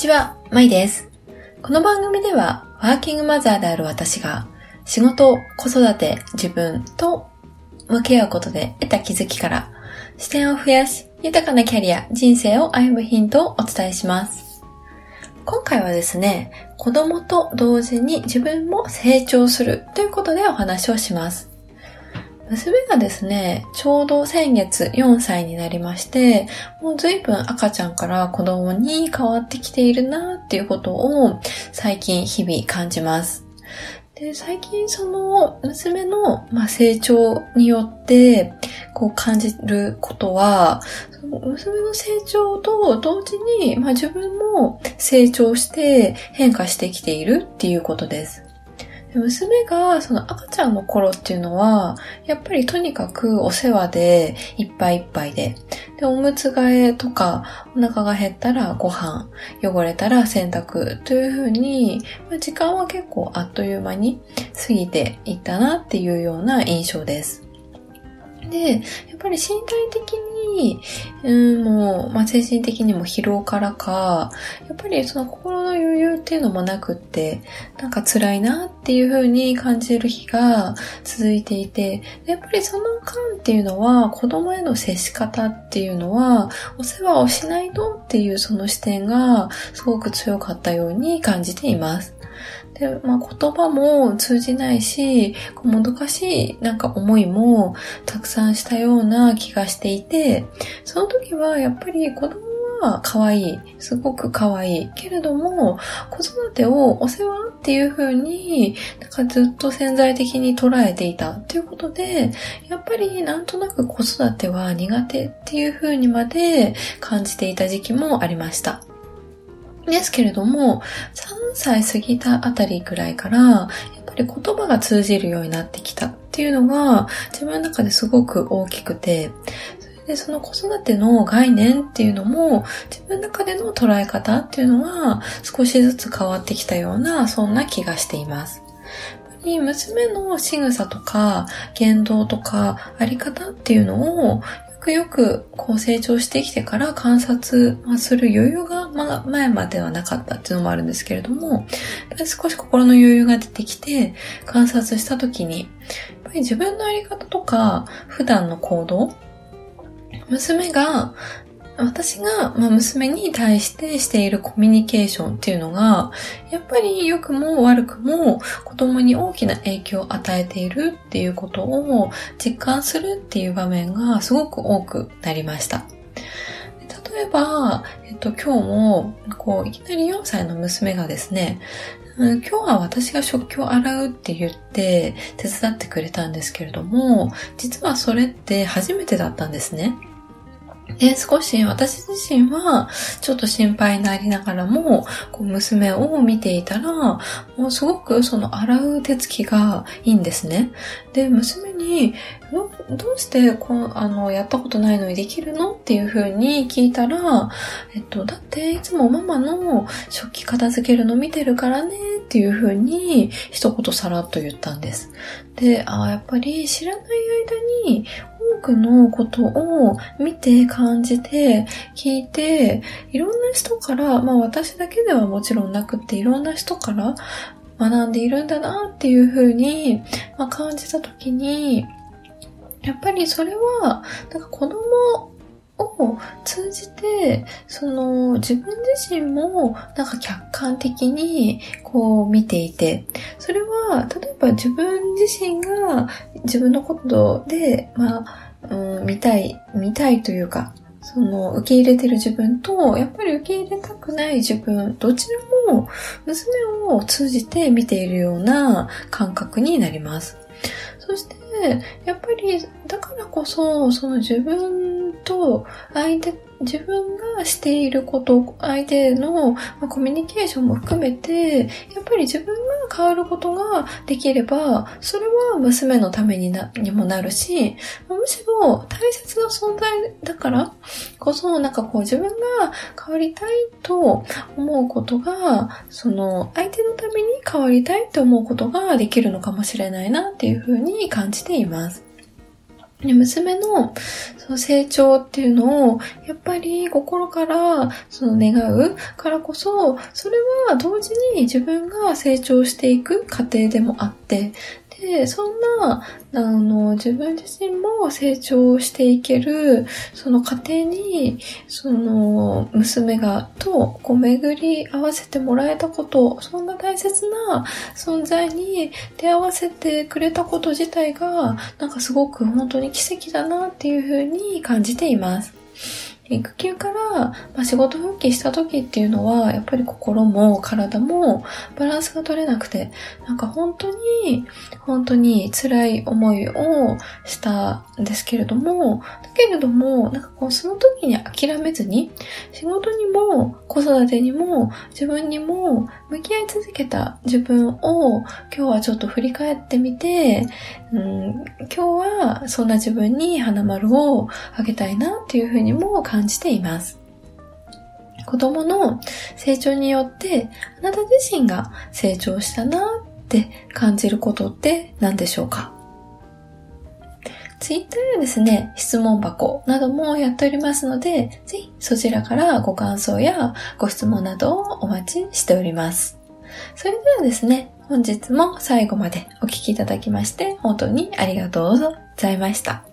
ちは、まいです。この番組では、ワーキングマザーである私が、仕事、子育て、自分と向き合うことで得た気づきから、視点を増やし、豊かなキャリア、人生を歩むヒントをお伝えします。今回はですね、子供と同時に自分も成長するということでお話をします。娘がですね、ちょうど先月4歳になりまして、もう随分赤ちゃんから子供に変わってきているなっていうことを最近日々感じます。で最近その娘の、ま、成長によってこう感じることは、その娘の成長と同時に、ま、自分も成長して変化してきているっていうことです。娘がその赤ちゃんの頃っていうのは、やっぱりとにかくお世話でいっぱいいっぱいで、で、おむつ替えとか、お腹が減ったらご飯、汚れたら洗濯というふうに、まあ、時間は結構あっという間に過ぎていったなっていうような印象です。で、やっぱり身体的に、うん、もう、まあ、精神的にも疲労からか、やっぱりその心の余裕っていうのもなくって、なんか辛いなっていう風に感じる日が続いていて、やっぱりその間っていうのは、子供への接し方っていうのは、お世話をしないとっていうその視点がすごく強かったように感じています。で、まあ、言葉も通じないし、もどかしいなんか思いもたくさんしたような気がしていて、その時はやっぱり子供は可愛い。すごく可愛い。けれども、子育てをお世話っていう風に、なんかずっと潜在的に捉えていたっていうことで、やっぱりなんとなく子育ては苦手っていう風にまで感じていた時期もありました。ですけれども、3歳過ぎたあたりぐらいから、やっぱり言葉が通じるようになってきたっていうのが、自分の中ですごく大きくて、で、その子育ての概念っていうのも、自分の中での捉え方っていうのは、少しずつ変わってきたような、そんな気がしています。娘の仕草とか言動とかあり方っていうのをよくよくこう成長してきてから観察する余裕が、ま、前まではなかったっていうのもあるんですけれども、少し心の余裕が出てきて観察した時に、やっぱり自分のあり方とか普段の行動、娘が私が、まあ、娘に対してしているコミュニケーションっていうのが、やっぱり良くも悪くも子供に大きな影響を与えているっていうことを実感するっていう場面がすごく多くなりました。例えば、えっと、今日も、こう、いきなり4歳の娘がですね、今日は私が食器を洗うって言って手伝ってくれたんですけれども、実はそれって初めてだったんですね。で、少し私自身はちょっと心配になりながらも、こう娘を見ていたら、もうすごくその洗う手つきがいいんですね。で、娘に、どうしてこうあのやったことないのにできるのっていう風に聞いたら、えっと、だっていつもママの食器片付けるの見てるからねっていう風に一言さらっと言ったんです。で、ああ、やっぱり知らない間に多くのことを見て感じて聞いて、いろんな人から、まあ私だけではもちろんなくっていろんな人から学んでいるんだなっていうふうに、まあ、感じたときに、やっぱりそれは、なんか子供を通じて、その自分自身もなんか客観的にこう見ていて、それは例えば自分自身が自分のことで、まあ、うん、見たい、見たいというか、その、受け入れてる自分と、やっぱり受け入れたくない自分、どちらも娘を通じて見ているような感覚になります。そして、やっぱり、だからこそ、その自分と相手自分がしていること、相手の、コミュニケーションも含めて、やっぱり自分が変わることができれば、それは娘のためになにもなるし、むしろ大切な存在だからこそ、なんかこう自分が変わりたいと思うことが、その相手のために変わりたいと思うことができるのかもしれないなっていうふうに感じています。娘のその成長っていうのを、やっぱり心からその願う。からこそ、それは同時に自分が成長していく過程でもあって、で、そんな、あの、自分自身も成長していける、その過程に、その、娘が、と、こう、巡り合わせてもらえたこと、そんな大切な存在に出会わせてくれたこと自体が、なんかすごく本当に奇跡だなっていうふうに感じています。育休から、まあ、仕事復帰した時っていうのは、やっぱり心も体もバランスが取れなくて、なんか本当に、本当に辛い思いをしたんですけれども、だけれども、なんかこう、その時に諦めずに、仕事にも子育てにも自分にも向き合い続けた自分を今日はちょっと振り返ってみて、うん、今日はそんな自分に花丸をあげたいなっていうふうにも感感じています。子供の成長によってあなた自身が成長したなって感じることって何でしょうか？ツイッターやですね、質問箱などもやっておりますので、ぜひそちらからご感想やご質問などをお待ちしております。それではですね、本日も最後までお聴きいただきまして本当にありがとうございました。